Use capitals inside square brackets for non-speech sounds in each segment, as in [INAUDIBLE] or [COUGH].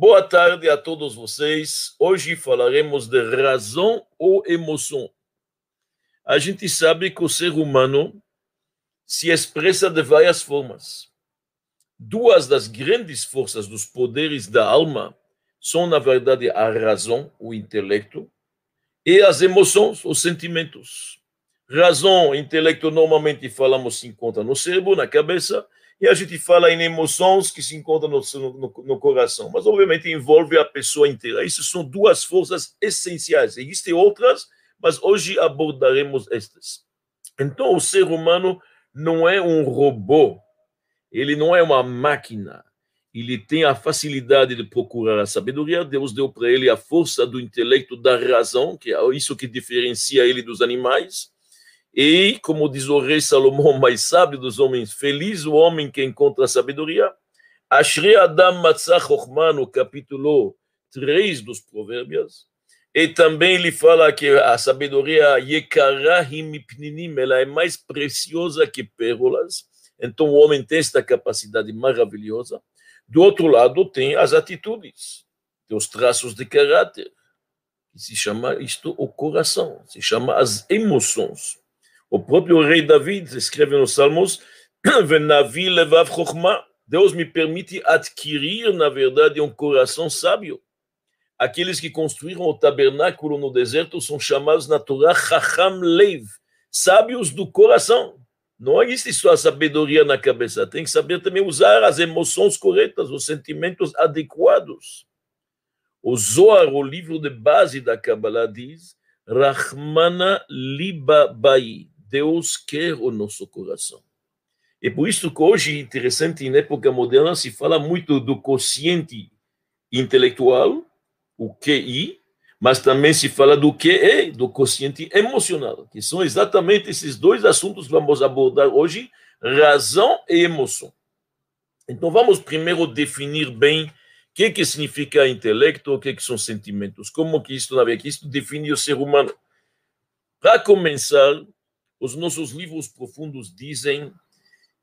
Boa tarde a todos vocês. Hoje falaremos de razão ou emoção. A gente sabe que o ser humano se expressa de várias formas. Duas das grandes forças dos poderes da alma são, na verdade, a razão, o intelecto, e as emoções, os sentimentos. Razão, intelecto, normalmente falamos se encontra no cérebro, na cabeça, e a gente fala em emoções que se encontram no, no, no, coração, mas obviamente envolve a pessoa inteira. Isso são duas forças essenciais. Existem outras, mas hoje abordaremos estas. Então, o ser humano não é um robô, ele não é uma máquina. Ele tem a facilidade de procurar a sabedoria. Deus deu para ele a força do intelecto, da razão, que é isso que diferencia ele dos animais. E, como diz o rei Salomão, mais sábio dos homens, feliz o homem que encontra sabedoria. Ashri Adam Matzah Chokhmah, no capítulo 3 dos Provérbios. E também ele fala que a sabedoria ela é mais preciosa que pérolas. Então o homem tem esta capacidade maravilhosa. Do outro lado tem as atitudes, tem os traços de caráter, se chama isto o coração, se chama as emoções. O próprio rei David escreve nos Salmos: [CLEARS THROAT] Venavi levav. Deus me permite adquirir, na verdade, um coração sábio. Aqueles que construíram o tabernáculo no deserto são chamados na Torá Chacham Leiv, sábios do coração. Não existe só a sabedoria na cabeça, tem que saber também usar as emoções corretas, os sentimentos adequados. O Zohar, o livro de base da Kabbalah, diz: Rahmana Liba Bai. Deus quer o nosso coração. E por isso que hoje, interessante, na época moderna, se fala muito do consciente intelectual, o QI, mas também se fala do QE, do consciente emocional, que são exatamente esses dois assuntos que vamos abordar hoje, razão e emoção. Então vamos primeiro definir bem o que, que significa intelecto, o que, que são sentimentos, como que isto, na verdade, isto define o ser humano. Para começar, os nossos livros profundos dizem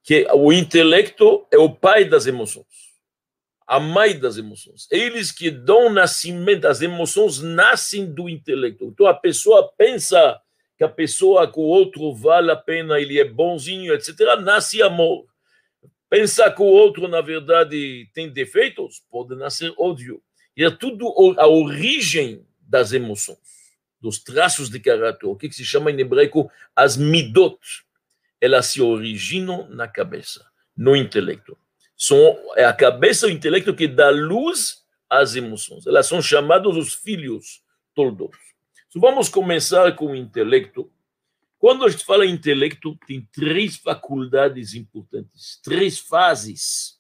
que o intelecto é o pai das emoções, a mãe das emoções. Eles que dão nascimento, as emoções nascem do intelecto. Então a pessoa pensa que a pessoa que o outro vale a pena, ele é bonzinho, etc. Nasce amor. Pensar que o outro, na verdade, tem defeitos, pode nascer ódio. E é tudo a origem das emoções dos traços de caráter, o que, se chama em hebraico as midot, elas se originam na cabeça, no intelecto. São, é a cabeça e o intelecto que dá luz às emoções. Elas são chamadas os filhos toldos. Então, vamos começar com o intelecto. Quando a gente fala em intelecto, tem três faculdades importantes, três fases,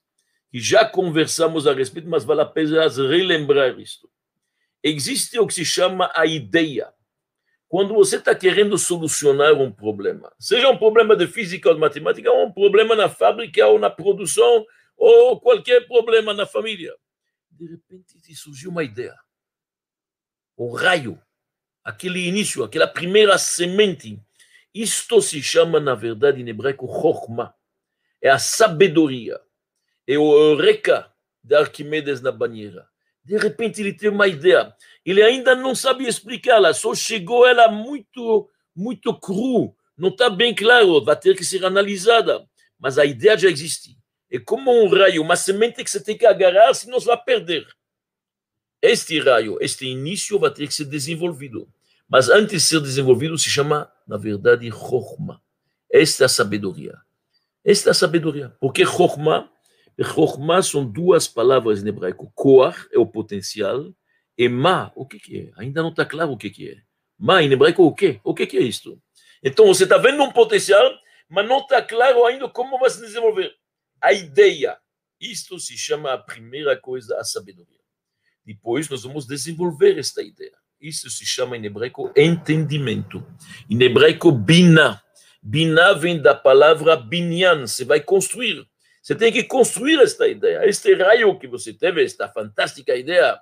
que já conversamos a respeito, mas vale a pena relembrar isto. Existe o que se chama a ideia. Quando você está querendo solucionar um problema, seja um problema de física ou de matemática, ou um problema na fábrica ou na produção, ou qualquer problema na família, de repente te surgiu uma ideia. O raio, aquele início, aquela primeira semente. Isto se chama, na verdade, em hebraico, chokmah. É a sabedoria. É o eureka de Arquimedes na banheira. De repente ele teve uma ideia. Ele ainda não sabe explicá-la, só chegou ela muito, muito cru. Não está bem claro, vai ter que ser analisada. Mas a ideia já existe. É como um raio, uma semente que você tem que agarrar, senão você vai perder. Este raio, este início vai ter que ser desenvolvido. Mas antes de ser desenvolvido, se chama, na verdade, Chokhmah. Esta é a sabedoria. Esta é a sabedoria. Porque Chokhmah Chokhmah são duas palavras em hebraico. Koar é o potencial e ma, o que, que é? Ainda não está claro o que, que é. Ma em hebraico o quê? O que, que é isto? Então você está vendo um potencial, mas não está claro ainda como vai se desenvolver. A ideia. Isto se chama a primeira coisa, a sabedoria. Depois nós vamos desenvolver esta ideia. Isso se chama em hebraico entendimento. Em hebraico, bina. Bina vem da palavra binyan. Você vai construir. Você tem que construir esta ideia. Este raio que você teve, esta fantástica ideia,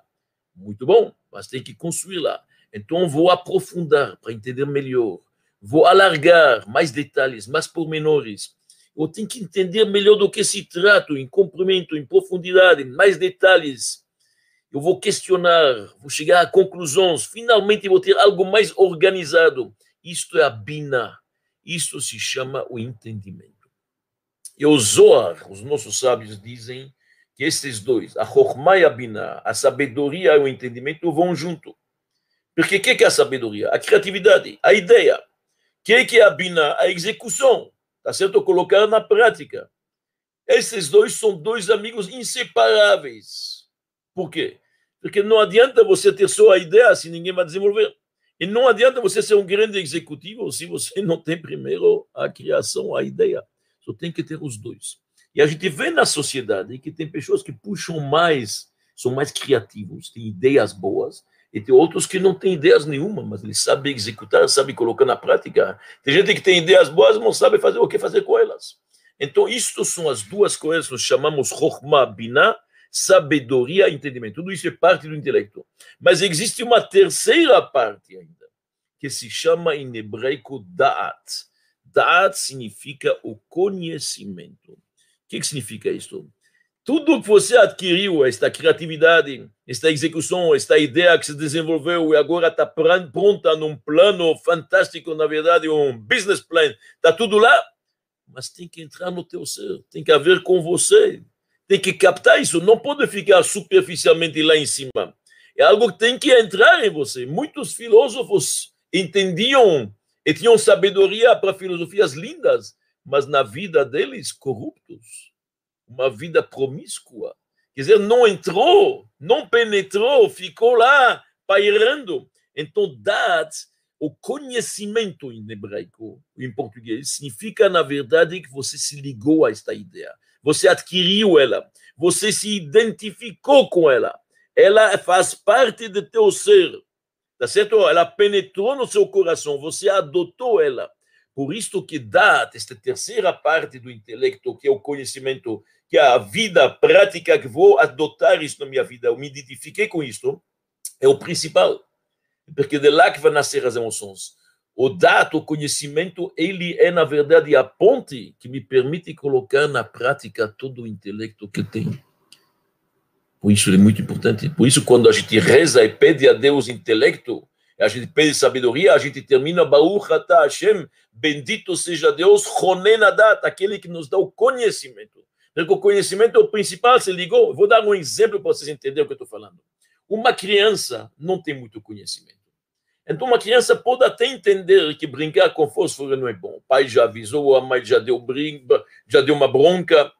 muito bom, mas tem que construí-la. Então, vou aprofundar para entender melhor. Vou alargar mais detalhes, mais pormenores. Eu tenho que entender melhor do que se trata, em comprimento, em profundidade, mais detalhes. eu vou questionar, vou chegar a conclusões, finalmente vou ter algo mais organizado. Isto é a Bina, isto se chama o entendimento. E o Zohar, os nossos sábios dizem que esses dois, a Chokhmah e a Bina, a sabedoria e o entendimento vão junto. Porque o que é a sabedoria? A criatividade, a ideia. O que é a Bina? A execução. Tá certo? Colocar na prática. Esses dois são dois amigos inseparáveis. Por quê? Porque não adianta você ter só a ideia se ninguém vai desenvolver. E não adianta você ser um grande executivo se você não tem primeiro a criação, a ideia. Só tem que ter os dois. E a gente vê na sociedade que tem pessoas que puxam mais, são mais criativos, têm ideias boas, e tem outros que não têm ideias nenhuma, mas eles sabem executar, sabem colocar na prática. Tem gente que tem ideias boas, mas não sabe fazer o que fazer com elas. Então, isto são as duas coisas que nós chamamos Chokhmah Binah, sabedoria e entendimento. Tudo isso é parte do intelecto. Mas existe uma terceira parte ainda, que se chama em hebraico Da'at. Da'at significa o conhecimento. Que, que significa isso? Tudo que você adquiriu, esta criatividade, esta execução, esta ideia que se desenvolveu e agora está pronta num plano fantástico, na verdade, um business plan, está tudo lá, mas tem que entrar no teu ser, tem que haver com você, tem que captar isso, não pode ficar superficialmente lá em cima. É algo que tem que entrar em você. Muitos filósofos entendiam e tinham sabedoria para filosofias lindas, mas na vida deles corruptos, uma vida promíscua. Quer dizer, não entrou, não penetrou, ficou lá pairando. Então, dat, o conhecimento em hebraico, em português, significa, na verdade, que você se ligou a esta ideia. Você adquiriu ela, você se identificou com ela. Ela faz parte do teu ser. Tá certo? Ela penetrou no seu coração, você adotou ela. Por isso que dá esta terceira parte do intelecto, que é o conhecimento, que é a vida prática, que vou adotar isso na minha vida, eu me identifiquei com isso, é o principal. Porque de lá que vai nascer as emoções. O dado, o conhecimento, ele é, na verdade, a ponte que me permite colocar na prática todo o intelecto que tenho. Por isso é muito importante. Por isso, quando a gente reza e pede a Deus intelecto, a gente pede sabedoria, a gente termina Baruch Ata Hashem, bendito seja Deus, Ronenadat, aquele que nos dá o conhecimento. Porque o conhecimento é o principal, se ligou. Vou dar um exemplo para vocês entenderem o que eu estou falando. Uma criança não tem muito conhecimento. Então, uma criança pode até entender que brincar com fósforo não é bom. O pai já avisou, a mãe já deu, brinca, já deu uma bronca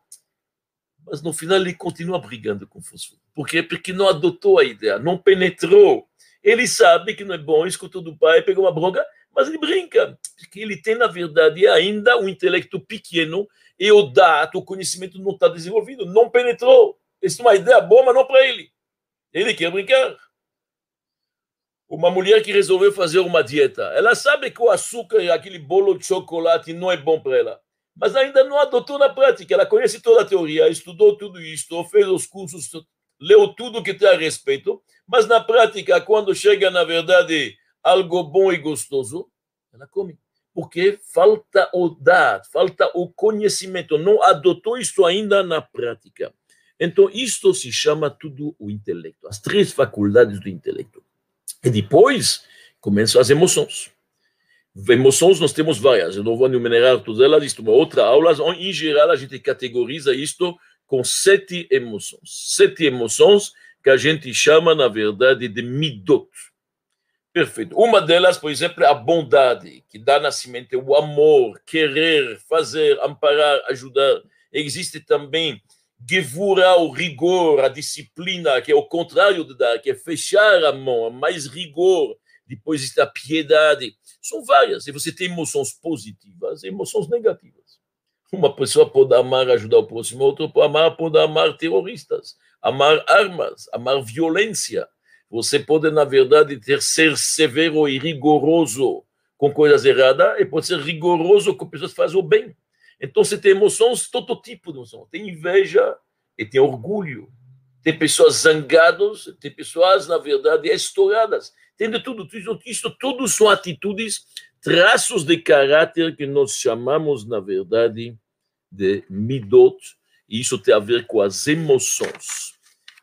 mas no final ele continua brigando com fósforo. Por quê? Porque não adotou a ideia, não penetrou. Ele sabe que não é bom, escutou do pai, pegou uma bronca, mas ele brinca, porque ele tem, na verdade, ainda um intelecto pequeno e o dado, o conhecimento não está desenvolvido, não penetrou. Isso é uma ideia boa, mas não para ele. Ele quer brincar. Uma mulher que resolveu fazer uma dieta, ela sabe que o açúcar e aquele bolo de chocolate não é bom para ela mas ainda não adotou na prática. Ela conhece toda a teoria, estudou tudo isso, fez os cursos, leu tudo que tem a respeito, mas na prática, quando chega, na verdade, algo bom e gostoso, ela come. Porque falta o dar, falta o conhecimento, não adotou isso ainda na prática. Então, isto se chama tudo o intelecto, as três faculdades do intelecto. E depois começam as emoções. Emoções nós temos várias, eu não vou enumerar todas elas, isto é uma outra aula, em geral a gente categoriza isto com sete emoções. Sete emoções que a gente chama, na verdade, de midot. Perfeito. Uma delas, por exemplo, é a bondade, que dá nascimento, é o amor, querer, fazer, amparar, ajudar. Existe também gevura, o rigor, a disciplina, que é o contrário de dar, que é fechar a mão, mais rigor. Depois existe a piedade são várias. E você tem emoções positivas e emoções negativas. Uma pessoa pode amar ajudar o próximo, outra pode amar, pode amar terroristas, amar armas, amar violência. Você pode, na verdade, ter ser severo e rigoroso com coisas erradas e pode ser rigoroso com pessoas que fazem o bem. Então, você tem emoções, todo tipo de emoção. Tem inveja e tem orgulho. Tem pessoas zangadas, tem pessoas, na verdade, estouradas. Tem de tudo. Isso, isso tudo são atitudes, traços de caráter que nós chamamos, na verdade, de midot, e isso tem a ver com as emoções.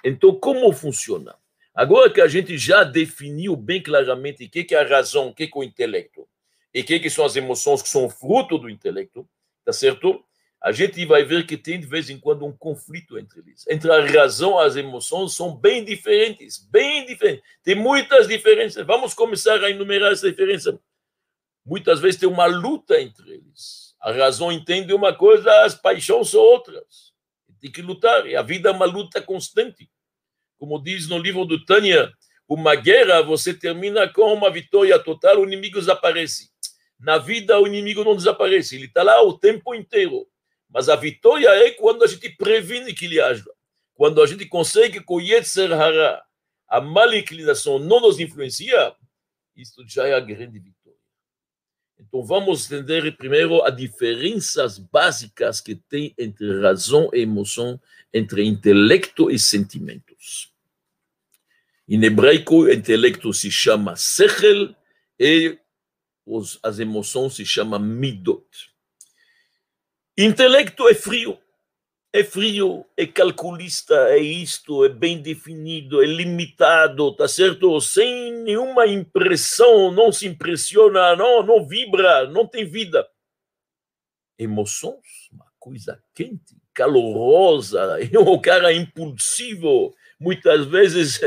Então, como funciona? Agora que a gente já definiu bem claramente o que é a razão, o que é o intelecto, e o que são as emoções que são fruto do intelecto, tá certo? A gente vai ver que tem de vez em quando um conflito entre eles. Entre a razão e as emoções são bem diferentes, bem diferentes. Tem muitas diferenças. Vamos começar a enumerar essa diferença. Muitas vezes tem uma luta entre eles. A razão entende uma coisa, as paixões são outras. Tem que lutar. E a vida é uma luta constante. Como diz no livro do Tânia, uma guerra você termina com uma vitória total, o inimigo desaparece. Na vida, o inimigo não desaparece, ele está lá o tempo inteiro. Mas a vitória é quando a gente previne que ele aja. Quando a gente consegue conhecer Hara, a má inclinação não nos influencia, isso já é a grande vitória. Então vamos entender primeiro as diferenças básicas que tem entre razão e emoção, entre intelecto e sentimentos. Em hebraico, intelecto se chama sechel e os, as emoções se chamam midot. Intelecto é frio, é frio, é calculista, é isto, é bem definido, é limitado, tá certo? Sem nenhuma impressão, não se impressiona, não, não vibra, não tem vida. Emoções, uma coisa quente, calorosa, [LAUGHS] é um cara impulsivo, muitas vezes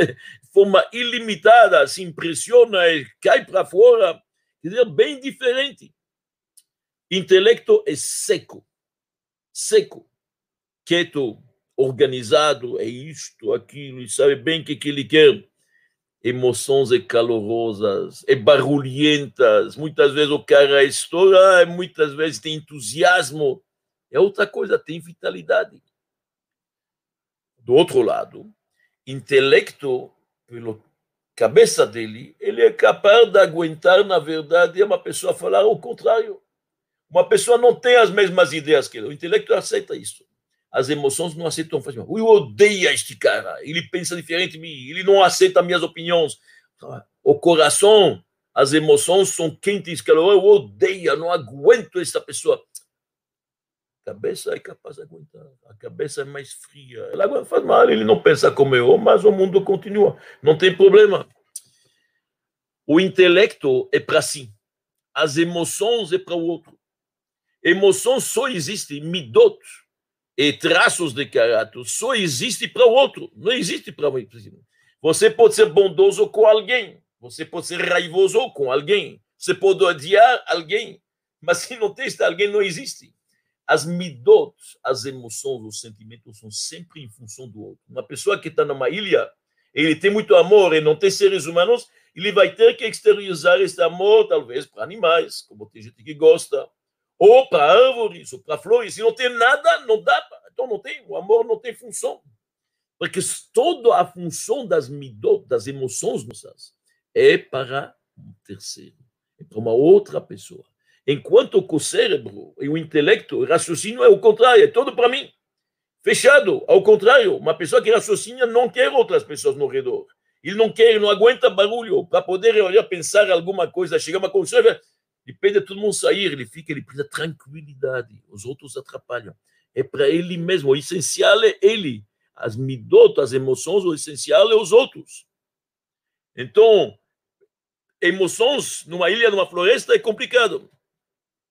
forma ilimitada, se impressiona e cai para fora quer dizer, bem diferente. Intelecto é seco, seco, quieto, organizado, é isto, aquilo, e sabe bem o que, que ele quer. Emoções é calorosas, é barulhentas, muitas vezes o cara estoura, muitas vezes tem entusiasmo, é outra coisa, tem vitalidade. Do outro lado, intelecto, pelo cabeça dele, ele é capaz de aguentar, na verdade, uma pessoa falar o contrário. Uma pessoa não tem as mesmas ideias que ele. O intelecto aceita isso. As emoções não aceitam facilmente. Eu odeio este cara. Ele pensa diferente de mim. Ele não aceita minhas opiniões. O coração, as emoções são quentes. Eu odeio, não aguento essa pessoa. Cabeça é capaz de aguentar. A cabeça é mais fria. Ela faz mal, ele não pensa como eu, mas o mundo continua. Não tem problema. O intelecto é para si. As emoções é para o outro. Emoções só existem, midot e traços de caráter só existem para o outro. Não existe para mim. Você pode ser bondoso com alguém. Você pode ser raivoso com alguém. Você pode odiar alguém. Mas se não tem alguém, não existe. As midot, as emoções, os sentimentos são sempre em função do outro. Uma pessoa que está numa ilha, ele tem muito amor e não tem seres humanos, ele vai ter que exteriorizar esse amor, talvez, para animais, como tem gente que gosta, ou para árvores, ou para flores. Se não tem nada, não dá. Então não tem, o amor não tem função. Porque toda a função das midot, das emoções nossas, é para um terceiro, é para uma outra pessoa. Enquanto que o cérebro e o intelecto, o raciocínio é o contrário, é todo para mim. Fechado, ao contrário, uma pessoa que raciocina não quer outras pessoas no redor. Ele não quer, não aguenta barulho. Para poder olhar, pensar alguma coisa, chegar a uma conclusão, ele pede a todo mundo sair, ele fica, ele precisa tranquilidade. Os outros atrapalham. É para ele mesmo. O essencial é ele. As midot, as emoções, o essencial é os outros. Então, emoções numa ilha, numa floresta é complicado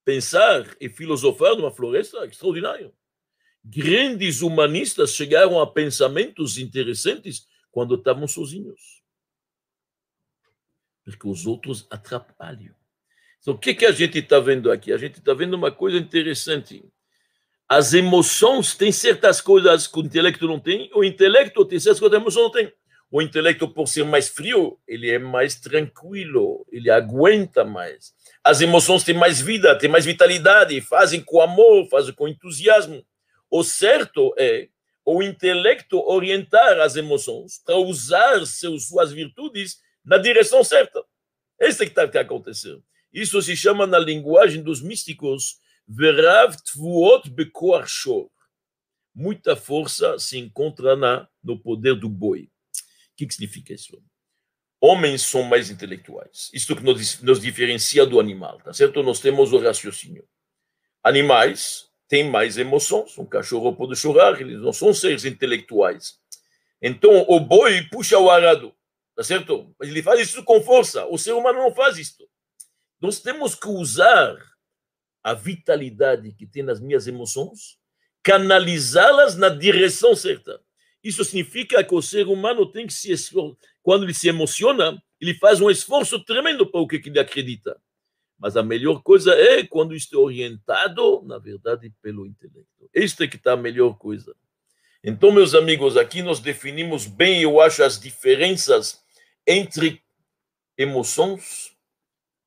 pensar e filosofar numa floresta extraordinário. Grandes humanistas chegaram a pensamentos interessantes quando estavam sozinhos. Porque os outros atrapalham. Então, o que, que a gente está vendo aqui? A gente está vendo uma coisa interessante. As emoções têm certas coisas que o intelecto não tem, o intelecto tem certas coisas que a emoção não tem. O intelecto, por ser mais frio, ele é mais tranquilo, ele aguenta mais. As emoções têm mais vida, têm mais vitalidade, fazem com amor, fazem com entusiasmo. O certo é o intelecto orientar as emoções para usar seus, suas virtudes na direção certa. Esse é que está acontecendo. Isso se chama na linguagem dos místicos Verav Tvuot Bekoar Shor. Muita força se encontra na, no poder do boi. O que, que significa isso? Homens são mais intelectuais. Isto que nos, nos diferencia do animal, tá certo? Nós temos o raciocínio. Animais têm mais emoções. Um cachorro pode chorar, eles não são seres intelectuais. Então, o boi puxa o arado. tá certo? Ele faz isso com força. O ser humano não faz isso. Nós temos que usar a vitalidade que tem nas minhas emoções, canalizá-las na direção certa. Isso significa que o ser humano tem que se esforçar. Quando ele se emociona, ele faz um esforço tremendo para o que ele acredita. Mas a melhor coisa é quando está orientado, na verdade, pelo intelecto. Esta é que está a melhor coisa. Então, meus amigos, aqui nós definimos bem, eu acho, as diferenças entre emoções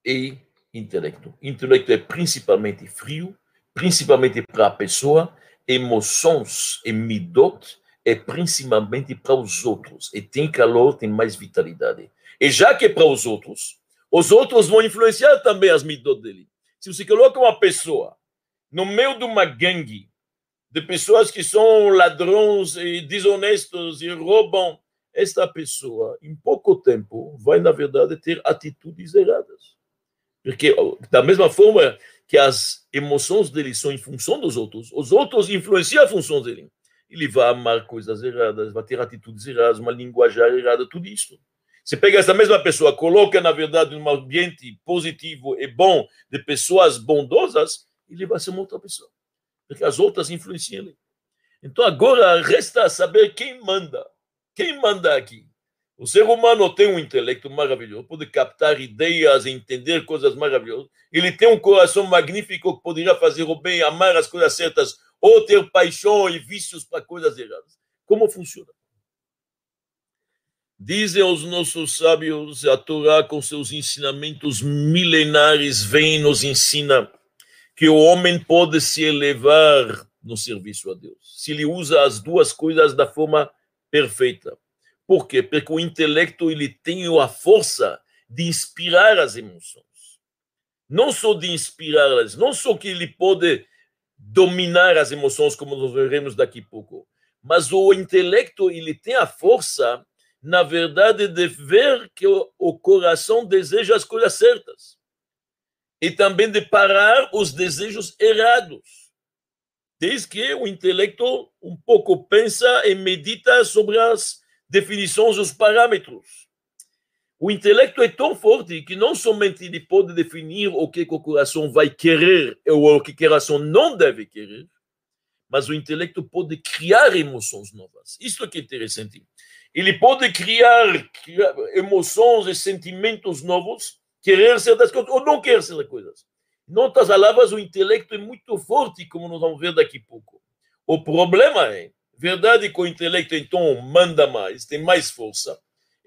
e intelecto. Intelecto é principalmente frio, principalmente para a pessoa. Emoções e midot é principalmente para os outros. E tem calor, tem mais vitalidade. E já que é para os outros, os outros vão influenciar também as midot dele. Se você coloca uma pessoa no meio de uma gangue de pessoas que são ladrões e desonestos e roubam, esta pessoa, em pouco tempo, vai, na verdade, ter atitudes erradas. Porque, da mesma forma que as emoções dele são em função dos outros, os outros influenciam a função dele. Ele vai amar coisas erradas, vai ter atitudes erradas, uma linguajar errada, tudo isso. Você pega essa mesma pessoa, coloca, na verdade, num ambiente positivo e bom, de pessoas bondosas, ele vai ser uma outra pessoa. Porque as outras influenciam ele. Então agora resta saber quem manda. Quem manda aqui? O ser humano tem um intelecto maravilhoso, pode captar ideias, entender coisas maravilhosas. Ele tem um coração magnífico que poderia fazer o bem, amar as coisas certas, ou ter paixão e vícios para coisas erradas. Como funciona? Dizem os nossos sábios, a Torá, com seus ensinamentos milenares, vem e nos ensina que o homem pode se elevar no serviço a Deus, se ele usa as duas coisas da forma perfeita. Por quê? Porque o intelecto ele tem a força de inspirar as emoções. Não só de inspirá-las, não só que ele pode dominar as emoções, como nós veremos daqui a pouco, mas o intelecto ele tem a força na verdade, de ver que o, coração deseja as coisas certas e também de parar os desejos errados. Desde que o intelecto um pouco pensa e medita sobre as definições, os parâmetros. O intelecto é tão forte que não somente ele pode definir o que o coração vai querer ou o que o coração não deve querer, mas o intelecto pode criar emoções novas. Isso é que é interessante. Ele pode criar, criar emoções e sentimentos novos, querer ser das coisas ou não querer ser das coisas. Em outras palavras, o intelecto é muito forte, como nós vamos ver daqui a pouco. O problema é, verdade que o intelecto então manda mais, tem mais força.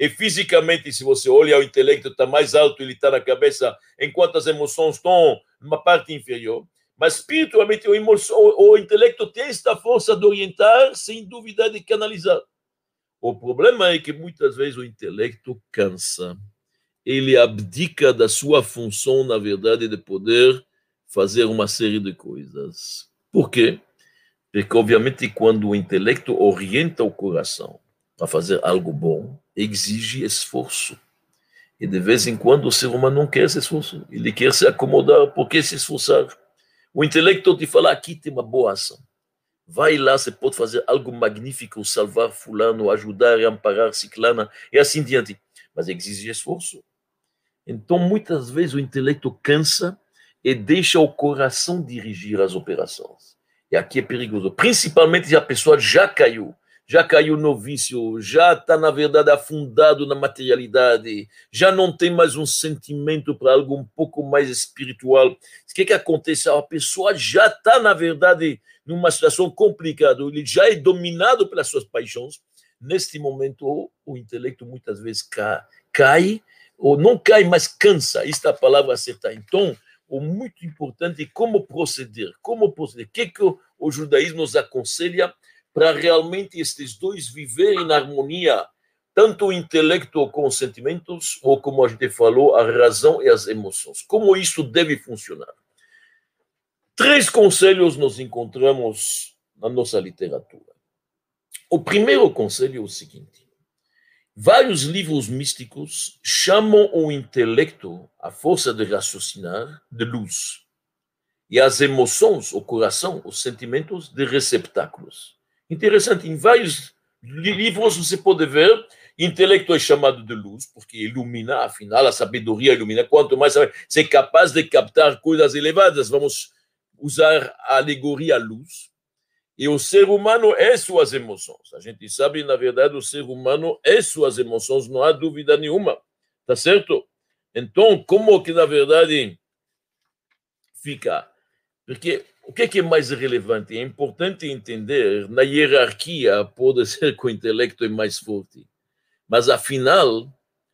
E fisicamente, se você olha, o intelecto está mais alto, ele está na cabeça, enquanto as emoções estão numa parte inferior. Mas espiritualmente, o, emoção, o, o intelecto tem esta força de orientar, sem dúvida, de canalizar. O problema é que muitas vezes o intelecto cansa. Ele abdica da sua função, na verdade, de poder fazer uma série de coisas. Por quê? Porque, obviamente, quando o intelecto orienta o coração para fazer algo bom, exige esforço. E de vez em quando o ser humano não quer esse esforço. Ele quer se acomodar. Por que se esforçar? O intelecto te fala, aqui tem uma boa ação. Vai lá, você pode fazer algo magnífico, salvar fulano, ajudar e amparar ciclana, e assim diante. Mas exige esforço. Então, muitas vezes, o intelecto cansa e deixa o coração dirigir as operações. E aqui é perigoso, principalmente se a pessoa já caiu já caiu no vício, já está, na verdade, afundado na materialidade, já não tem mais um sentimento para algo um pouco mais espiritual. O que, que acontece? A pessoa já está, na verdade, numa situação complicada, ele já é dominado pelas suas paixões. Neste momento, o, intelecto muitas vezes cai, cai, ou não cai, mas cansa. Esta é a palavra certa. Então, o muito importante é como proceder. Como proceder? O que, que o, o judaísmo nos aconselha? Para realmente estes dois viverem na harmonia, tanto o intelecto com os sentimentos, ou como a gente falou, a razão e as emoções. Como isso deve funcionar? Três conselhos nós encontramos na nossa literatura. O primeiro conselho é o seguinte: vários livros místicos chamam o intelecto, a força de raciocinar, de luz, e as emoções, o coração, os sentimentos, de receptáculos. Interessante, em vários livros você pode ver, Intelecto é chamado de luz, porque ilumina, afinal, a sabedoria ilumina. Quanto mais você é capaz de captar coisas elevadas, vamos usar a alegoria luz. E o ser humano é suas emoções. A gente sabe, na verdade, o ser humano é suas emoções, não há dúvida nenhuma. Tá certo? Então, como que, na verdade, fica? Porque o que é mais relevante? É importante entender, na hierarquia, pode [LAUGHS] ser que o intelecto é mais forte. Mas, afinal,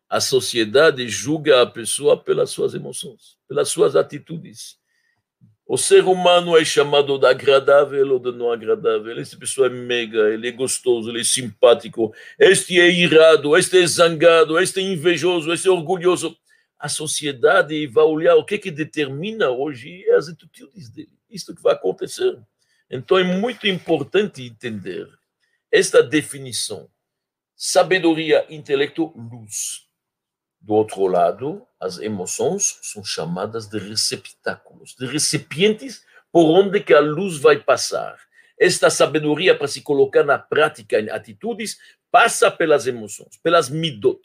a sociedade julga a pessoa pelas suas emoções, pelas suas atitudes. O ser humano é chamado de agradável ou de não agradável. Essa pessoa é mega, ele é gostoso, ele é simpático. Este é irado, este é zangado, este é invejoso, este é orgulhoso. A sociedade vai olhar o que que determina hoje as atitudes dele. Isso que vai acontecer. Então é muito importante entender esta definição sabedoria, intelecto, luz. Do outro lado, as emoções são chamadas de receptáculos, de recipientes por onde que a luz vai passar. Esta sabedoria para se colocar na prática em atitudes passa pelas emoções, pelas midot.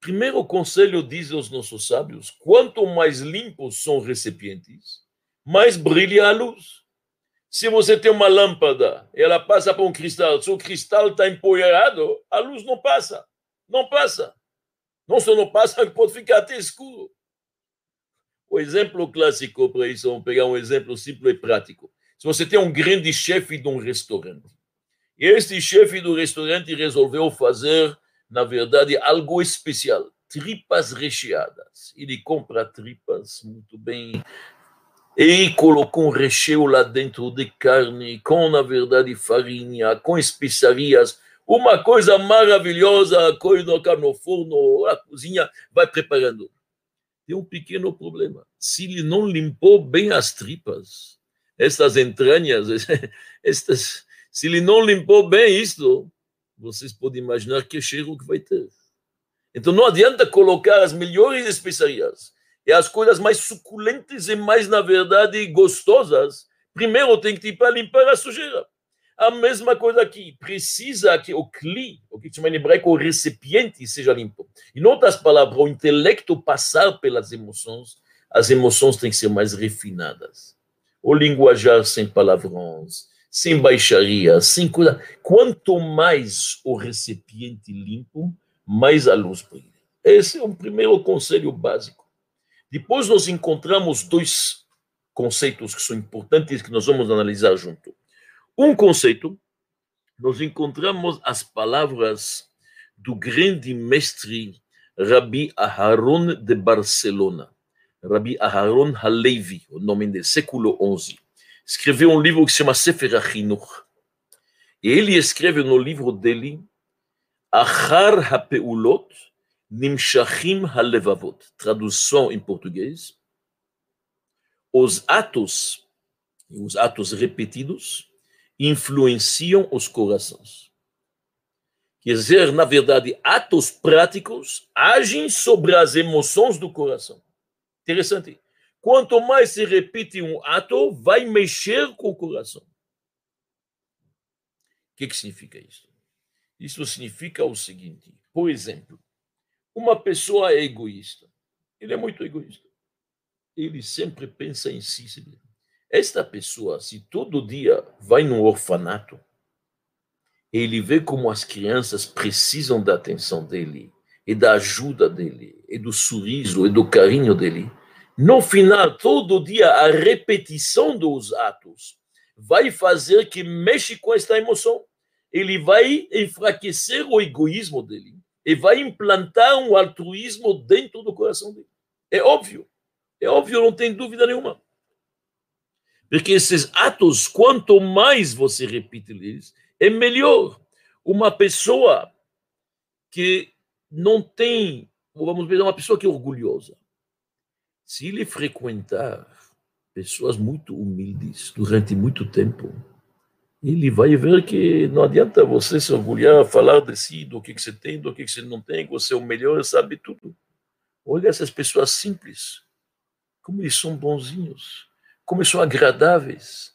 Primeiro conselho diz aos nossos sábios: quanto mais limpos são recipientes, mais brilha a luz. Se você tem uma lâmpada, ela passa por um cristal, se o cristal está empoeirado, a luz não passa. Não passa. Não só não passa, [LAUGHS] pode ficar até escuro. O exemplo clássico para isso, vamos pegar um exemplo simples e prático. Se você tem um grande chefe de um restaurante, e este chefe do restaurante resolveu fazer, na verdade, algo especial, tripas recheadas. Ele compra tripas muito bem e colocou um recheio lá dentro de carne, com, na verdade, farinha, com especiarias, uma coisa maravilhosa, coisa no forno, a cozinha, vai preparando. Tem um pequeno problema. Se ele não limpou bem as tripas, estas entranhas, [LAUGHS] estas, se ele não limpou bem isto, vocês podem imaginar que cheiro que vai ter. Então não adianta colocar as melhores especiarias, e as coisas mais suculentas e mais, na verdade, gostosas, primeiro tem que ir para limpar a sujeira. A mesma coisa aqui, precisa que o cli, o que chama em hebraico o recipiente, seja limpo. Em outras palavras, o intelecto passar pelas emoções, as emoções têm que ser mais refinadas. O linguajar sem palavrões, sem baixaria, sem coisa. Quanto mais o recipiente limpo, mais a luz brilha. Esse é o primeiro conselho básico. Depois nós encontramos dois conceitos que são importantes que nós vamos analisar junto. Um conceito, nós encontramos as palavras do grande mestre Rabi Aharon de Barcelona, Rabi Aharon Halevi, o nome dele, século XI. Escreveu um livro que se chama Sefer Achinuch. E ele escreve no livro dele Achar HaPeulot, Nimshachim halevavot. Tradução em português. Os atos, os atos repetidos, influenciam os corações. Quer dizer, na verdade, atos práticos agem sobre as emoções do coração. Interessante. Quanto mais se repete um ato, vai mexer com o coração. O que, que significa isso? Isso significa o seguinte: por exemplo, uma pessoa é egoísta. Ele é muito egoísta. Ele sempre pensa em si. Esta pessoa, se todo dia vai no orfanato, ele vê como as crianças precisam da atenção dele, e da ajuda dele, e do sorriso, e do carinho dele. No final, todo dia, a repetição dos atos vai fazer que mexe com esta emoção. Ele vai enfraquecer o egoísmo dele e vai implantar um altruísmo dentro do coração dele. É óbvio. É óbvio, não tem dúvida nenhuma. Porque esses atos, quanto mais você repite eles, é melhor. Uma pessoa que não tem, vamos ver, uma pessoa que é orgulhosa, se ele frequentar pessoas muito humildes durante muito tempo, ele vai ver que não adianta você se orgulhar, falar de si, do que, que você tem, do que, que você não tem, que você é o melhor, sabe tudo. Olha essas pessoas simples, como eles são bonzinhos, como eles são agradáveis,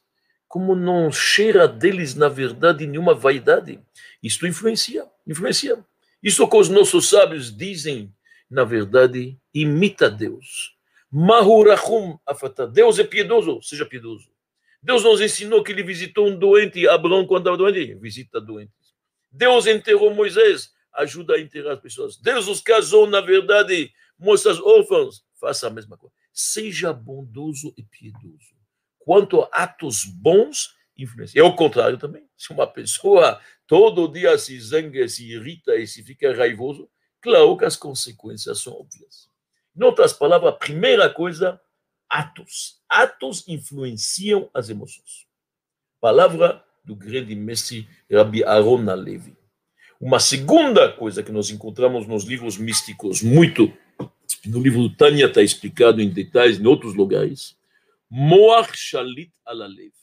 como não cheira deles, na verdade, nenhuma vaidade. Isto influencia, influencia. Isso que os nossos sábios dizem, na verdade, imita Deus. Mahurachum afata. Deus é piedoso, seja piedoso. Deus nos ensinou que ele visitou um doente, Abraão, quando estava doente, visita doentes. Deus enterrou Moisés, ajuda a enterrar as pessoas. Deus os casou, na verdade, moças órfãs, faça a mesma coisa. Seja bondoso e piedoso. Quanto a atos bons, influencia. É o contrário também. Se uma pessoa todo dia se zanga, se irrita e se fica raivoso, claro que as consequências são óbvias. Em outras palavras, a primeira coisa, atos. Atos influenciam as emoções. Palavra do grande mestre Rabbi Aaron Alevi. Uma segunda coisa que nós encontramos nos livros místicos, muito, no livro do Tânia está explicado em detalhes em outros lugares, Moach Shalit Alalev.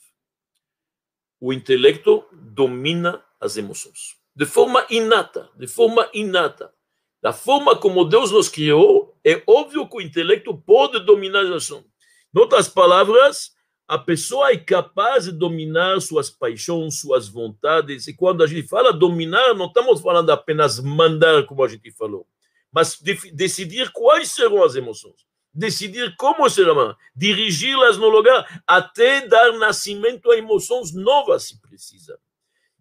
O intelecto domina as emoções. De forma inata, de forma inata. Da forma como Deus nos criou, é óbvio que o intelecto pode dominar as ações. Outras palavras, a pessoa é capaz de dominar suas paixões, suas vontades. E quando a gente fala dominar, não estamos falando apenas mandar, como a gente falou, mas de, decidir quais serão as emoções, decidir como serão, dirigi-las no lugar, até dar nascimento a emoções novas, se precisa.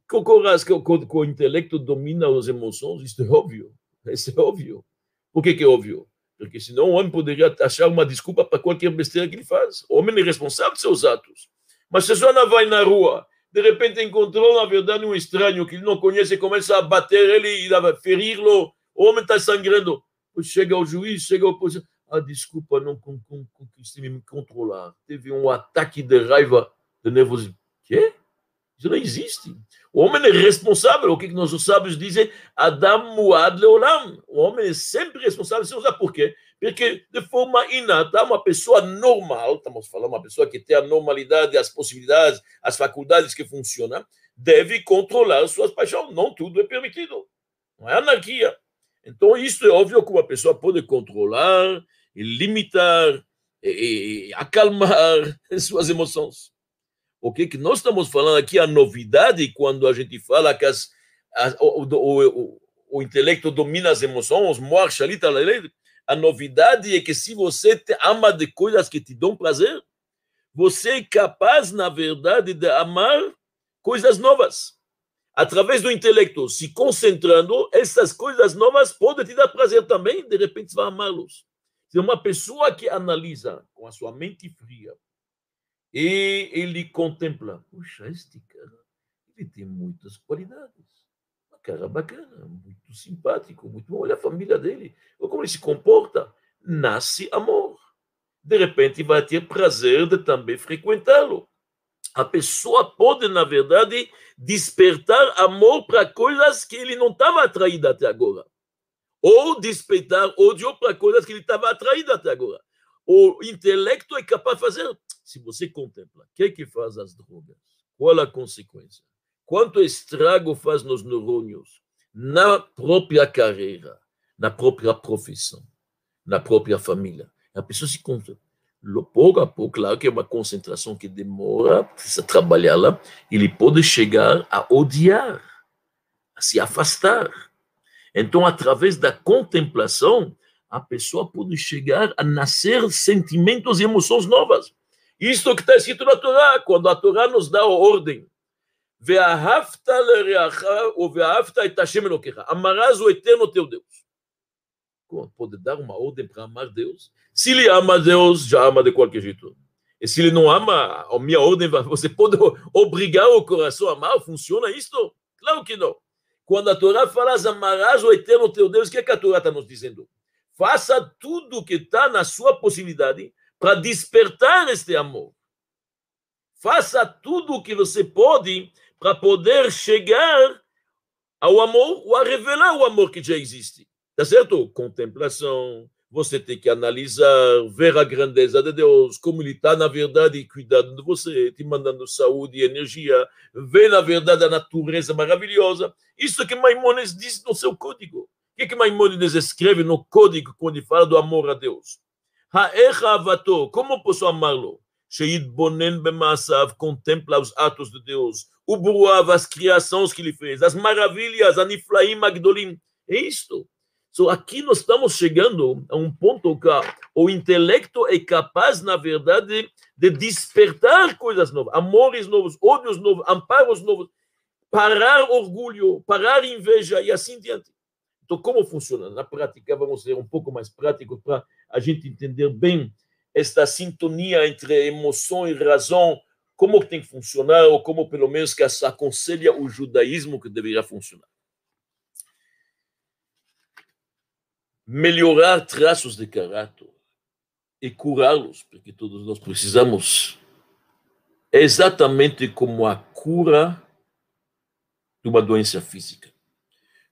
Que o, que o intelecto domina as emoções, isso é óbvio. Isso é óbvio. Por que, que é óbvio? Porque senão o homem poderia achar uma desculpa para qualquer besteira que ele faz. O homem é responsável por seus atos. Mas se a pessoa vai na rua, de repente encontrou, na verdade, um estranho que ele não conhece e começa a bater ele e a ferir-lo, o homem está sangrando. Chega o juiz, chega o polícia. Ah, desculpa, não consegui me controlar. Teve um ataque de raiva, de nervosismo. Quê? Isso não existe. O homem é responsável. O que nossos sábios dizem? Adam muad leolam. O homem é sempre responsável. Você usa por quê? Porque de forma inata, uma pessoa normal, estamos falando uma pessoa que tem a normalidade, as possibilidades, as faculdades que funcionam, deve controlar suas paixões. Não tudo é permitido. Não é anarquia. Então, isso é óbvio que uma pessoa pode controlar, limitar, e acalmar [LAUGHS] suas emoções. O que, que nós estamos falando aqui, a novidade, quando a gente fala que as, as, o, o, o, o, intelecto domina as emoções, a novidade é que se você ama de coisas que te dão prazer, você é capaz, na verdade, de amar coisas novas. Através do intelecto, se concentrando, essas coisas novas podem te dar prazer também, de repente você vai amá-los. Se uma pessoa que analisa com a sua mente fria, e ele contempla, puxa, este cara, ele tem muitas qualidades. Uma cara bacana, muito simpático, muito bom. Olha a família dele, olha como ele se comporta. Nasce amor. De repente vai ter prazer de também frequentá-lo. A pessoa pode, na verdade, despertar amor para coisas que ele não estava atraído até agora. Ou despertar ódio para coisas que ele estava atraído até agora. O intelecto é capaz de fazer se você contempla, o que que faz as drogas? Qual a consequência? Quanto estrago faz nos neurônios, na própria carreira, na própria profissão, na própria família? A pessoa se contempla. Pouco a pouco, claro que é uma concentração que demora, precisa trabalhar lá, ele pode chegar a odiar, a se afastar. Então, através da contemplação, a pessoa pode chegar a nascer sentimentos e emoções novas. Isto que está escrito na Torá, quando a Torá nos dá a ordem. Amarás o eterno teu Deus. Como pode dar uma ordem para amar Deus? Se ele ama Deus, já ama de qualquer jeito. E se ele não ama, a minha ordem, você pode obrigar o coração a amar? Funciona isto? Claro que não. Quando a Torá fala, amarás o eterno teu Deus, o que, é que a Torá está nos dizendo? Faça tudo que está na sua possibilidade para despertar este amor. Faça tudo o que você pode para poder chegar ao amor ou a revelar o amor que já existe. Tá certo? Contemplação, você tem que analisar, ver a grandeza de Deus, como Ele está, na verdade, cuidando de você, te mandando saúde e energia, ver, na verdade, a natureza maravilhosa. Isso que Maimonides diz no seu código. Que, que Maimonides escreve no código quando ele fala do amor a Deus? como posso amá-lo? Bonen Bemasav contempla os atos de Deus, o Buruav, as criações que ele fez, as maravilhas, Aniflaim Magdolim. É isto. So, aqui nós estamos chegando a um ponto que o intelecto é capaz, na verdade, de despertar coisas novas, amores novos, ódios novos, amparos novos, parar orgulho, parar inveja e assim diante. Então, como funciona? Na prática, vamos ser um pouco mais práticos para a gente entender bem esta sintonia entre emoção e razão, como tem que funcionar, ou como pelo menos que aconselha o judaísmo que deveria funcionar. melhorar traços de caráter e curá-los, porque todos nós precisamos, é exatamente como a cura de uma doença física.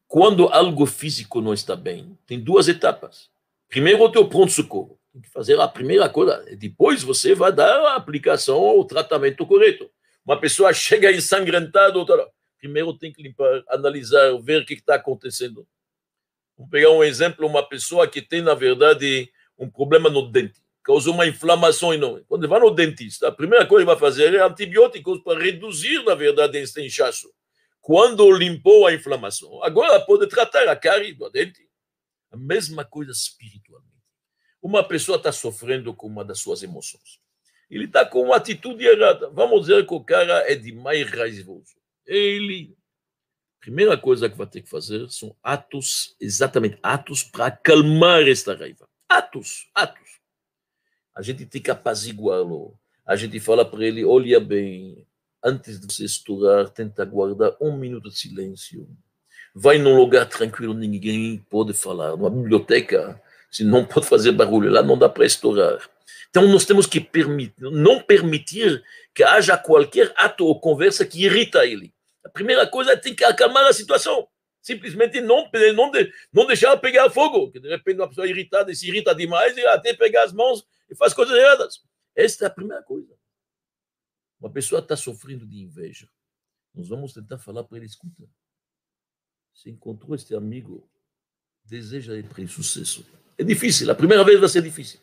Quando algo físico não está bem, tem duas etapas. Primeiro, o teu pronto-socorro. Tem que fazer a primeira coisa. Depois você vai dar a aplicação ou o tratamento correto. Uma pessoa chega ensangrentada, outra. Primeiro tem que limpar, analisar, ver o que está acontecendo Vou pegar um exemplo, uma pessoa que tem, na verdade, um problema no dente, causou uma inflamação enorme. Quando vai no dentista, a primeira coisa que vai fazer é antibióticos para reduzir, na verdade, esse inchaço. Quando limpou a inflamação, agora pode tratar a cárie do dente. A mesma coisa espiritualmente. Uma pessoa está sofrendo com uma das suas emoções. Ele está com uma atitude errada. Vamos dizer que o cara é demais raivoso. Ele primeira coisa que vai ter que fazer são atos, exatamente atos para acalmar esta raiva. Atos, atos. A gente tem que apaziguá-lo. A gente fala para ele: olha bem, antes de você estourar, tenta guardar um minuto de silêncio. Vai num lugar tranquilo, ninguém pode falar. Numa biblioteca, se não pode fazer barulho lá, não dá para estourar. Então, nós temos que permitir, não permitir que haja qualquer ato ou conversa que irrita ele. A primeira coisa é tem que acalmar a situação. Simplesmente não, não, não deixar pegar fogo. Que de repente uma pessoa irritada se irrita demais e até pegar as mãos e faz coisas erradas. Esta é a primeira coisa. Uma pessoa está sofrendo de inveja. Nós vamos tentar falar para ele: escuta, você encontrou este amigo, deseja ele para sucesso. É difícil, a primeira vez vai ser difícil.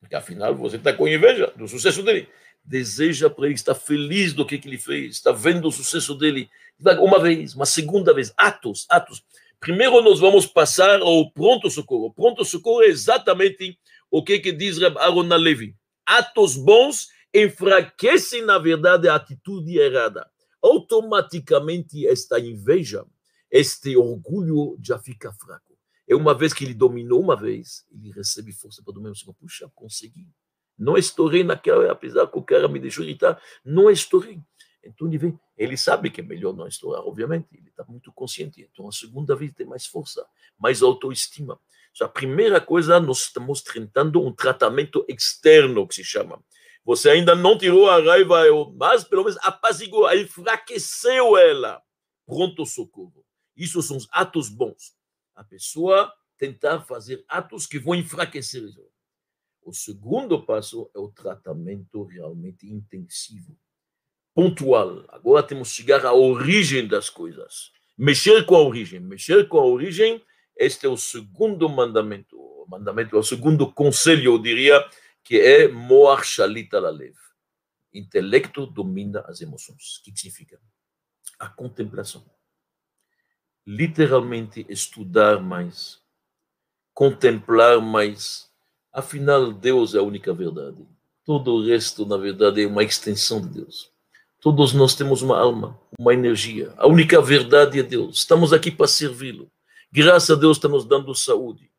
Porque afinal você está com inveja do sucesso dele deseja para ele, está feliz do que, que ele fez, está vendo o sucesso dele. Uma vez, uma segunda vez, atos, atos. Primeiro nós vamos passar ao pronto-socorro. Pronto-socorro é exatamente o que, que diz Aaron Levi. Atos bons enfraquecem, na verdade, a atitude errada. Automaticamente, esta inveja, este orgulho já fica fraco. É uma vez que ele dominou uma vez, ele recebe força para dominar. Puxa, consegui. Não estourei naquela, apesar que o cara me deixou irritar, não estourei. Então ele vem, ele sabe que é melhor não estourar, obviamente, ele está muito consciente. Então a segunda vez tem mais força, mais autoestima. Então, a primeira coisa, nós estamos tentando um tratamento externo, que se chama. Você ainda não tirou a raiva, mas pelo menos apazigou, enfraqueceu ela. Pronto socorro. Isso são os atos bons. A pessoa tentar fazer atos que vão enfraquecer. O segundo passo é o tratamento realmente intensivo, pontual. Agora temos que chegar à origem das coisas. Mexer com a origem. Mexer com a origem, este é o segundo mandamento. O mandamento é o segundo conselho, eu diria, que é Moar Shalita Lalev. Intelecto domina as emoções. O que significa? A contemplação. Literalmente estudar mais, contemplar mais, Afinal, Deus é a única verdade. Todo o resto, na verdade, é uma extensão de Deus. Todos nós temos uma alma, uma energia. A única verdade é Deus. Estamos aqui para servi-lo. Graças a Deus está nos dando saúde.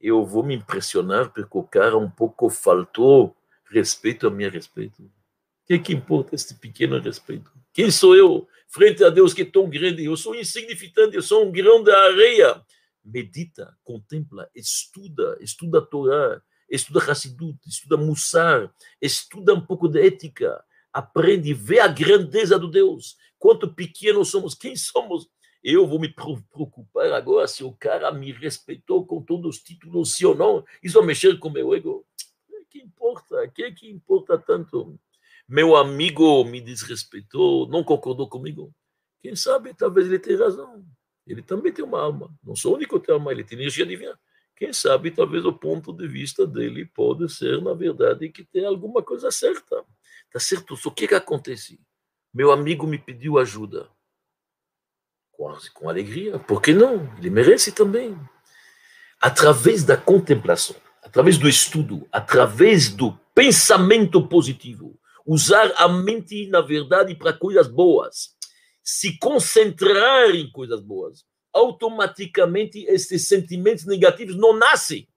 Eu vou me impressionar porque o cara um pouco faltou respeito a minha respeito. O que, que importa este pequeno respeito? Quem sou eu frente a Deus que é tão grande? Eu sou insignificante, eu sou um grão de areia medita, contempla, estuda, estuda a Torá, estuda Hassidut, estuda Mussar, estuda um pouco de ética, aprende, vê a grandeza do Deus, quanto pequenos somos, quem somos. Eu vou me preocupar agora se o cara me respeitou com todos os títulos, sim ou não. Isso vai mexer com meu ego. Que importa? Que que importa tanto? Meu amigo me desrespeitou, não concordou comigo. Quem sabe, talvez ele tenha razão. Ele também tem uma alma. Não sou o único que tem alma, ele tem energia divina. Quem sabe, talvez o ponto de vista dele pode ser, na verdade, que tem alguma coisa certa. Tá certo? O que, que acontece? Meu amigo me pediu ajuda. Com, com alegria. Por que não? Ele merece também. Através da contemplação, através do estudo, através do pensamento positivo, usar a mente, na verdade, para coisas boas, se concentrar em coisas boas, automaticamente esses sentimentos negativos não nascem.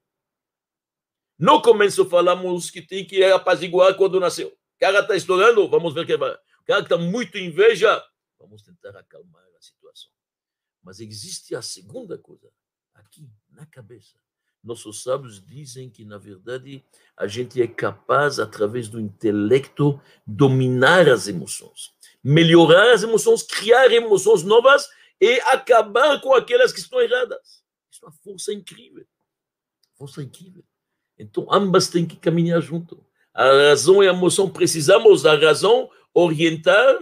No começo falamos que tem que apaziguar quando nasceu. O cara está estourando, vamos ver que vai. O cara está muito inveja, vamos tentar acalmar situação. Mas existe a segunda coisa, aqui, na cabeça. Nossos sábios dizem que, na verdade, a gente é capaz, através do intelecto, dominar as emoções, melhorar as emoções, criar emoções novas e acabar com aquelas que estão erradas. Isso é uma força incrível. Força incrível. Então, ambas têm que caminhar junto. A razão e a emoção, precisamos da razão orientar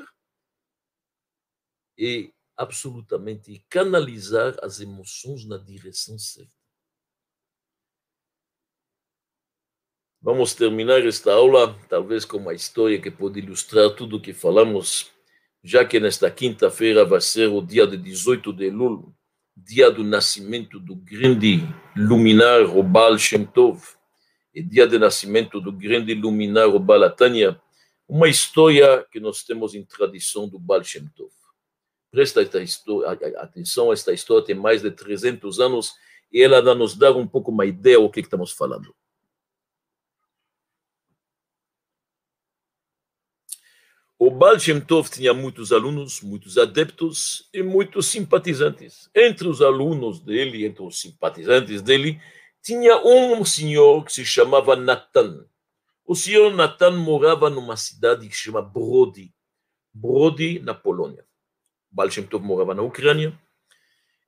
e absolutamente canalizar as emoções na direção certa. Vamos terminar esta aula, talvez com uma história que pode ilustrar tudo o que falamos, já que nesta quinta-feira vai ser o dia de 18 de Elul, dia do nascimento do grande luminar, o Shem Tov, e dia de nascimento do grande luminar, o Baal Atanya, uma história que nós temos em tradição do Baal Shem Tov. Presta atenção, esta história tem mais de 300 anos e ela nos dá um pouco uma ideia do que estamos falando. O Baal Shem Tov tinha muitos alunos, muitos adeptos e muitos simpatizantes. Entre os alunos dele, entre os simpatizantes dele, tinha um senhor que se chamava Natan. O senhor Natan morava numa cidade que se chama Brody. Brody, na Polônia. Baal Tov morava na Ucrânia.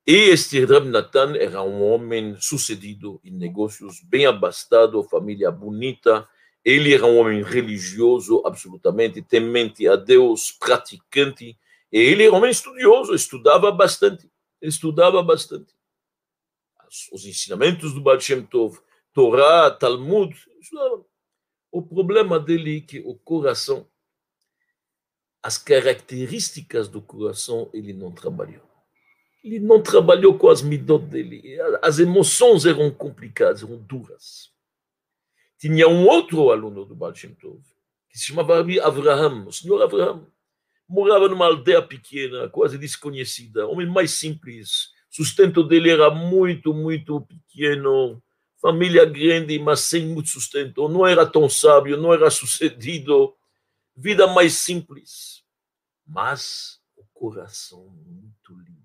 E este Rab Natan era um homem sucedido em negócios, bem abastado, família bonita, ele era um homem religioso, absolutamente temente a Deus, praticante. E ele era um homem estudioso, estudava bastante. Estudava bastante. Os ensinamentos do Baal Tov, Torá, Talmud, estudava. O problema dele é que o coração, as características do coração, ele não trabalhou. Ele não trabalhou com as midot dele. As emoções eram complicadas, eram duras tinha um outro aluno do Baal Shem Tov, que se chamava Avraham, o senhor Avraham. Morava numa aldeia pequena, quase desconhecida, homem mais simples. O sustento dele era muito, muito pequeno. Família grande, mas sem muito sustento. Não era tão sábio, não era sucedido. Vida mais simples. Mas o coração muito lindo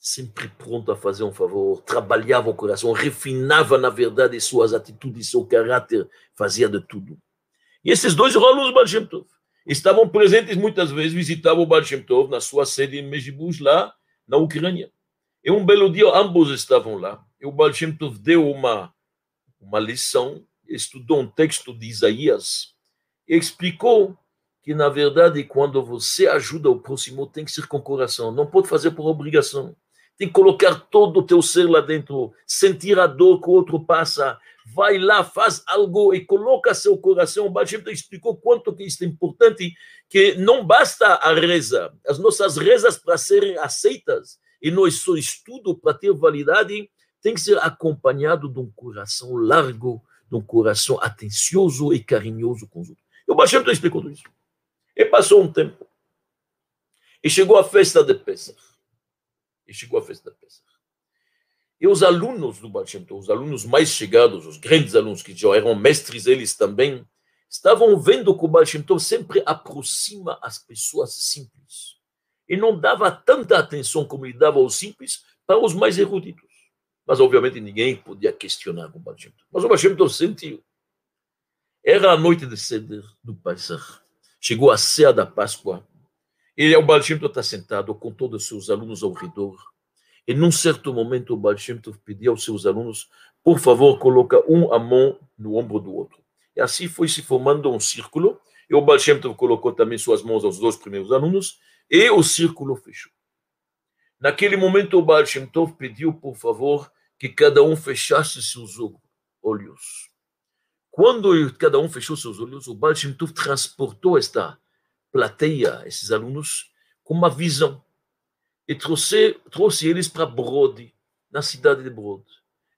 sempre pronto a fazer um favor, trabalhava o coração, refinava, na verdade, suas atitudes, seu caráter, fazia de tudo. E esses dois do Baal Shem Tov estavam presentes muitas vezes, visitavam o Baal Tov na sua sede em Mejibush, lá na Ucrânia. E um belo dia, ambos estavam lá. E o Baal Tov deu uma, uma lição, estudou um texto de Isaías explicou que, na verdade, quando você ajuda o próximo, tem que ser com coração, não pode fazer por obrigação. Tem que colocar todo o teu ser lá dentro, sentir a dor que o outro passa, vai lá, faz algo e coloca seu coração. O Baal explicou quanto que isso é importante, que não basta a reza, as nossas rezas para serem aceitas e nosso estudo para ter validade tem que ser acompanhado de um coração largo, de um coração atencioso e carinhoso com os outros. O Baal explicou tudo isso. E passou um tempo. E chegou a festa de Pesach e chegou a festa da Pesach. E os alunos do Baal os alunos mais chegados, os grandes alunos que já eram mestres eles também, estavam vendo que o Baal sempre aproxima as pessoas simples. E não dava tanta atenção como ele dava aos simples para os mais eruditos. Mas, obviamente, ninguém podia questionar o Baal. Mas o Baal sentiu. Era a noite de Seder do Pesach. Chegou a ceia da Páscoa. E o Baal Tov está sentado com todos os seus alunos ao redor. E num certo momento o Baal Tov pediu aos seus alunos, por favor, coloca um a mão no ombro do outro. E assim foi se formando um círculo. E o Baal Tov colocou também suas mãos aos dois primeiros alunos. E o círculo fechou. Naquele momento o Baal Tov pediu, por favor, que cada um fechasse seus olhos. Quando cada um fechou seus olhos, o Baal Shem transportou esta plateia, esses alunos, com uma visão. e trouxe, trouxe eles para Brode, na cidade de Brode.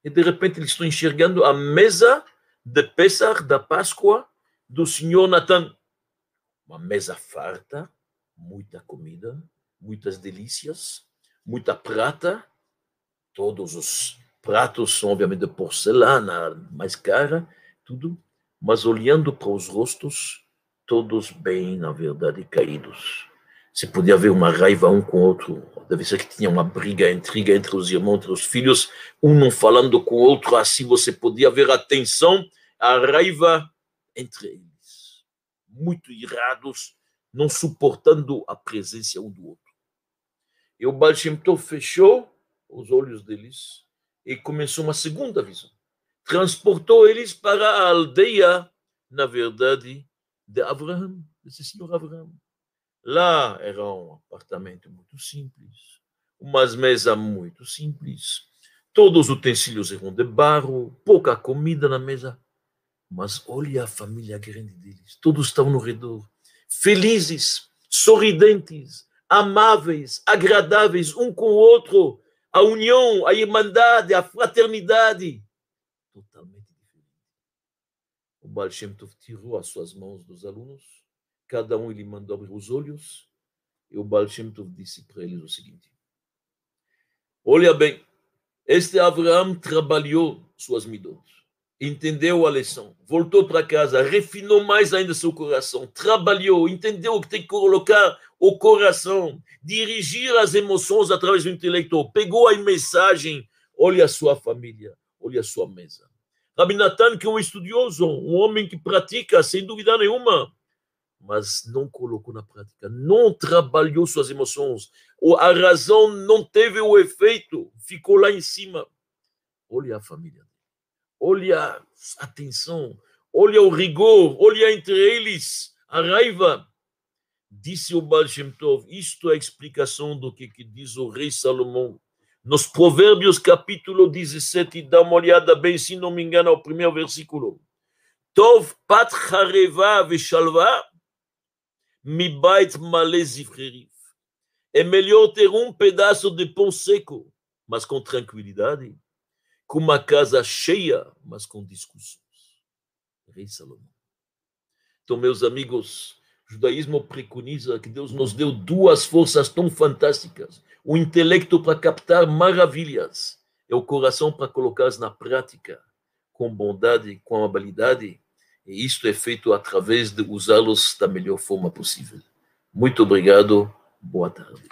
E de repente eles estão enxergando a mesa de Pesach, da Páscoa, do Senhor Natan. Uma mesa farta, muita comida, muitas delícias, muita prata. Todos os pratos são, obviamente, de porcelana, mais cara, tudo. Mas olhando para os rostos, todos bem, na verdade, caídos. Se podia haver uma raiva um com o outro, deve ser que tinha uma briga, intriga entre os irmãos, entre os filhos, um não falando com o outro, assim você podia ver a tensão, a raiva entre eles. Muito irados, não suportando a presença um do outro. E o Baal Shem Tov fechou os olhos deles e começou uma segunda visão. Transportou eles para a aldeia, na verdade, de Abraham, desse senhor Abraham. Lá era um apartamento muito simples, umas mesas muito simples, todos os utensílios eram de barro, pouca comida na mesa. Mas olha a família grande deles, todos estavam no redor, felizes, sorridentes, amáveis, agradáveis um com o outro, a união, a irmandade, a fraternidade, totalmente diferente. O Baal Shem Tov tirou as suas mãos dos alunos cada um ele mandou abrir os olhos, e o Baal Shem Tov disse para eles o seguinte: Olha bem, este Abraão trabalhou suas midot, entendeu a lição, voltou para casa, refinou mais ainda seu coração, trabalhou, entendeu que tem que colocar o coração, dirigir as emoções através do intelecto, pegou a mensagem, olha a sua família, olha a sua mesa. Rabi Natan, que é um estudioso, um homem que pratica, sem dúvida nenhuma, mas não colocou na prática, não trabalhou suas emoções, a razão não teve o efeito, ficou lá em cima. Olha a família, olha a atenção, olha o rigor, olha entre eles a raiva. Disse o Baal Shem Tov, isto é a explicação do que, que diz o rei Salomão. Nos Provérbios, capítulo 17, dá uma olhada bem, se não me engano, ao primeiro versículo. Tov pat chareva veshalva Mibait malé zifrerif. É melhor ter um pedaço de pão seco, mas com tranquilidade, com uma casa cheia, mas com discussões. Rei Salomão. Então, meus amigos, o judaísmo preconiza que Deus nos deu duas forças tão fantásticas: o intelecto para captar maravilhas, e o coração para colocá-las na prática, com bondade, com amabilidade e isto é feito através de usá-los da melhor forma possível. Muito obrigado, boa tarde.